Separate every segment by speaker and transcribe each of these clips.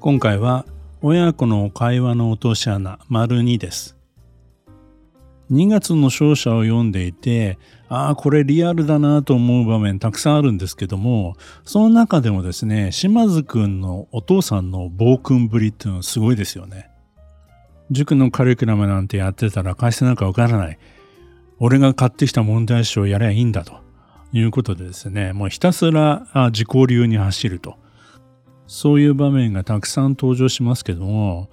Speaker 1: 今回は親子の会話の落とし穴丸2です。2月の勝者を読んでいてああこれリアルだなと思う場面たくさんあるんですけどもその中でもですね島津くんのお父さんの暴君ぶりっていうのはすごいですよね。塾のカリキュラムなんてやってたら返せなんかわからない。俺が買ってきた問題集をやればいいんだということでですねもうひたすら自己流に走ると。そういう場面がたくさん登場しますけども、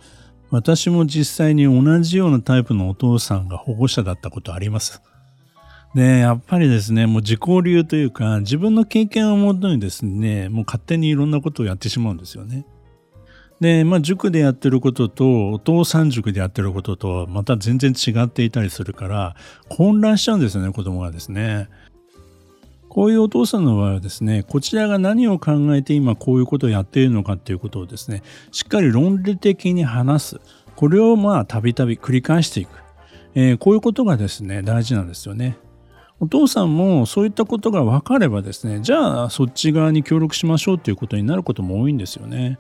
Speaker 1: 私も実際に同じようなタイプのお父さんが保護者だったことあります。で、やっぱりですね、もう自己流というか、自分の経験をもとにですね、もう勝手にいろんなことをやってしまうんですよね。で、まあ、塾でやってることと、お父さん塾でやってることと、また全然違っていたりするから、混乱しちゃうんですよね、子供がですね。こういうお父さんの場合はですね、こちらが何を考えて今こういうことをやっているのかっていうことをですね、しっかり論理的に話す。これをまあたびたび繰り返していく。えー、こういうことがですね、大事なんですよね。お父さんもそういったことが分かればですね、じゃあそっち側に協力しましょうということになることも多いんですよね。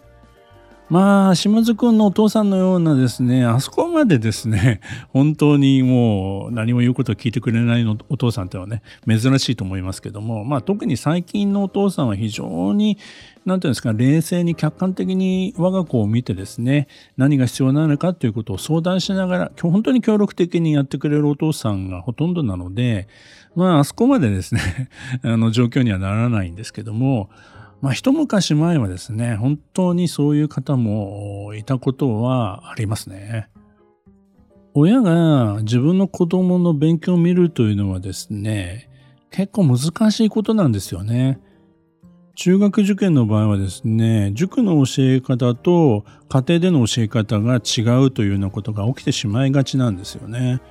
Speaker 1: まあ、島津くんのお父さんのようなですね、あそこまでですね、本当にもう何も言うことを聞いてくれないのお父さんってはね、珍しいと思いますけども、まあ特に最近のお父さんは非常に、なんていうんですか、冷静に客観的に我が子を見てですね、何が必要なのかということを相談しながら、本当に協力的にやってくれるお父さんがほとんどなので、まああそこまでですね、あの状況にはならないんですけども、まあ、一昔前はですね、本当にそういう方もいたことはありますね。親が自分の子供の勉強を見るというのはですね、結構難しいことなんですよね。中学受験の場合はですね、塾の教え方と家庭での教え方が違うというようなことが起きてしまいがちなんですよね。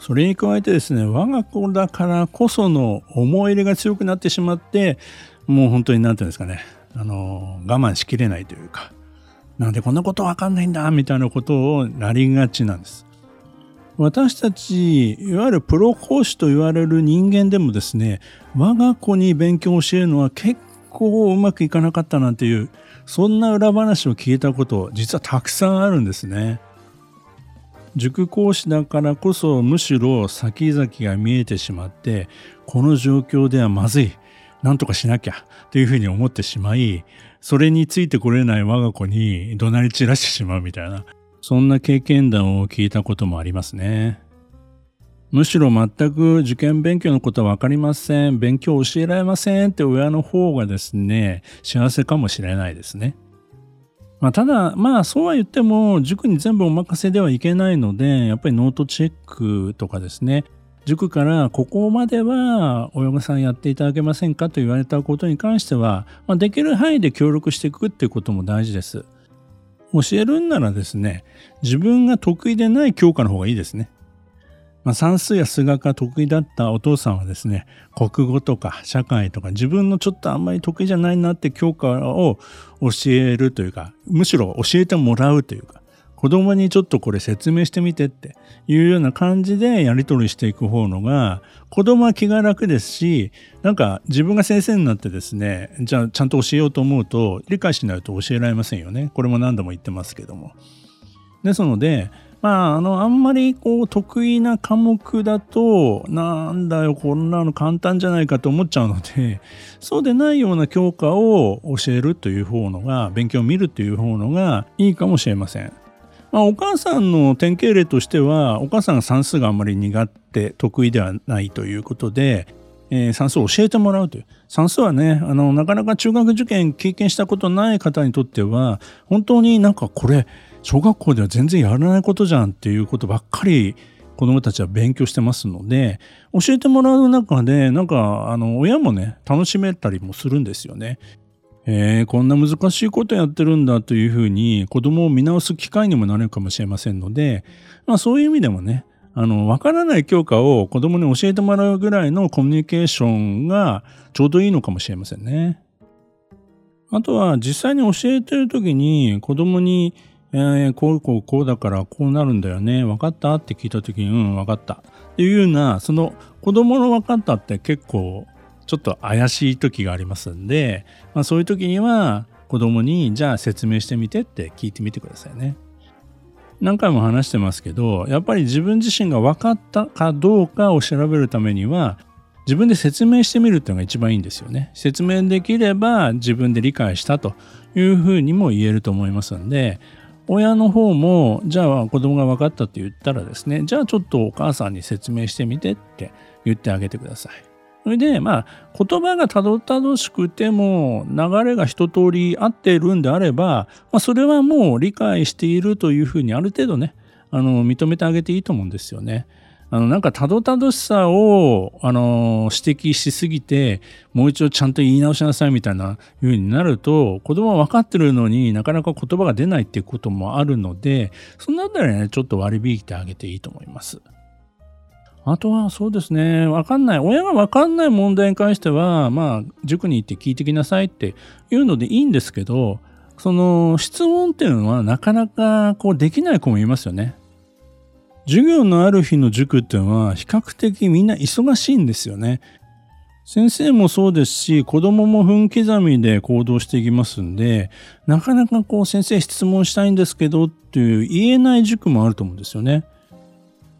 Speaker 1: それに加えてですね、我が子だからこその思い入れが強くなってしまって、もう本当に何て言うんですかね、あの、我慢しきれないというか、なんでこんなことわかんないんだみたいなことをなりがちなんです。私たち、いわゆるプロ講師と言われる人間でもですね、我が子に勉強を教えるのは結構うまくいかなかったなんていう、そんな裏話を聞いたこと、実はたくさんあるんですね。塾講師だからこそむしろ先々が見えてしまって、この状況ではまずい。なんとかしなきゃというふうに思ってしまい、それについてこれない我が子に怒鳴り散らしてしまうみたいな、そんな経験談を聞いたこともありますね。むしろ全く受験勉強のことはわかりません。勉強教えられませんって親の方がですね、幸せかもしれないですね。まあ、ただ、まあそうは言っても塾に全部お任せではいけないので、やっぱりノートチェックとかですね、塾からここまでは親御さんやっていただけませんかと言われたことに関しては、まあ、できる範囲で協力していくっていうことも大事です。教えるんならですね、自分が得意でない教科の方がいいですね。まあ、算数や数学が得意だったお父さんはですね、国語とか社会とか自分のちょっとあんまり得意じゃないなって教科を教えるというか、むしろ教えてもらうというか、子供にちょっとこれ説明してみてっていうような感じでやり取りしていく方のが子供は気が楽ですしなんか自分が先生になってですねじゃあちゃんと教えようと思うと理解しないと教えられませんよねこれも何度も言ってますけどもですのでまあ、あの、あんまりこう、得意な科目だと、なんだよ、こんなの簡単じゃないかと思っちゃうので、そうでないような教科を教えるという方のが、勉強を見るという方のがいいかもしれません。まあ、お母さんの典型例としてはお母さんが算数があんまり苦手得意ではないということで、えー、算数を教えてもらうという算数はねあのなかなか中学受験経験したことない方にとっては本当になんかこれ小学校では全然やらないことじゃんっていうことばっかり子どもたちは勉強してますので教えてもらう中でなんかあの親もね楽しめたりもするんですよね。えー、こんな難しいことやってるんだというふうに子供を見直す機会にもなるかもしれませんので、まあそういう意味でもね、あの、わからない教科を子供に教えてもらうぐらいのコミュニケーションがちょうどいいのかもしれませんね。あとは実際に教えてる時に子供に、えー、こうこうこうだからこうなるんだよね。わかった？って聞いた時に、うん、わかった。っていうような、その子供のわかったって結構ちょっと怪しい時がありますんで、まあ、そういう時には子供にじゃあ説明してみてって聞いてみてくださいね。何回も話してますけどやっぱり自分自身が分かったかどうかを調べるためには自分で説明してみるっていうのが一番いいんですよね。説明できれば自分で理解したというふうにも言えると思いますんで親の方もじゃあ子供が分かったって言ったらですねじゃあちょっとお母さんに説明してみてって言ってあげてください。それで、まあ、言葉がたどたどしくても、流れが一通り合っているんであれば、まあ、それはもう理解しているというふうにある程度ね、あの、認めてあげていいと思うんですよね。あの、なんかたどたどしさを、あの、指摘しすぎて、もう一度ちゃんと言い直しなさいみたいな風になると、子供は分かってるのになかなか言葉が出ないっていうこともあるので、そのあたりはね、ちょっと割り引いてあげていいと思います。あとはそうですね、わかんない。親がわかんない問題に関しては、まあ、塾に行って聞いてきなさいっていうのでいいんですけど、その質問っていうのはなかなかこうできない子もいますよね。授業のある日の塾っていうのは比較的みんな忙しいんですよね。先生もそうですし、子供も分刻みで行動していきますんで、なかなかこう先生質問したいんですけどっていう言えない塾もあると思うんですよね。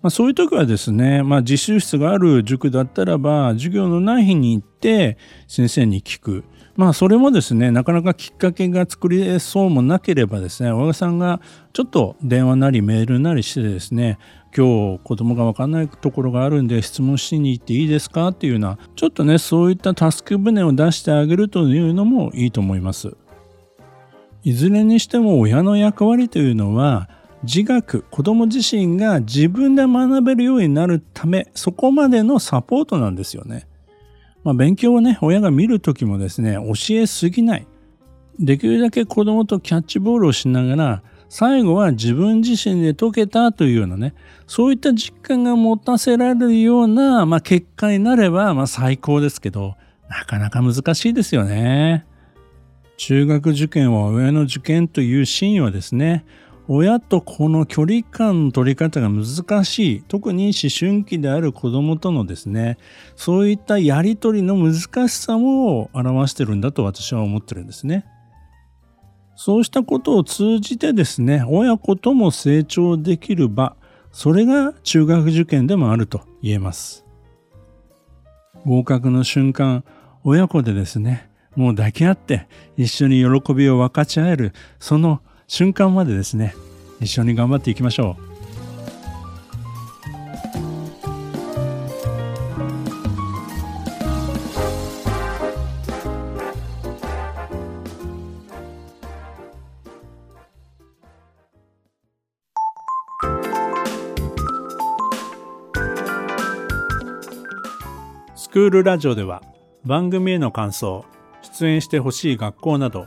Speaker 1: まあ、そういう時はですね、まあ、自習室がある塾だったらば、授業のない日に行って先生に聞く。まあ、それもですね、なかなかきっかけが作りそうもなければですね、親御さんがちょっと電話なりメールなりしてですね、今日子供がわかんないところがあるんで質問しに行っていいですかっていうような、ちょっとね、そういったタスク船を出してあげるというのもいいと思います。いずれにしても親の役割というのは、自学子ども自身が自分で学べるようになるためそこまでのサポートなんですよね。まあ、勉強をね親が見る時もですね教えすぎないできるだけ子どもとキャッチボールをしながら最後は自分自身で解けたというようなねそういった実感が持たせられるような、まあ、結果になれば、まあ、最高ですけどなかなか難しいですよね。中学受験は親の受験というシーンはですね親とこの距離感の取り方が難しい特に思春期である子供とのですねそういったやり取りの難しさも表してるんだと私は思ってるんですね。そうしたことを通じてですね親子とも成長できる場それが中学受験でもあると言えます。合格の瞬間親子でですねもう抱き合って一緒に喜びを分かち合えるその瞬間までですね一緒に頑張っていきましょう。スクールラジオでは番組への感想出演してほしい学校など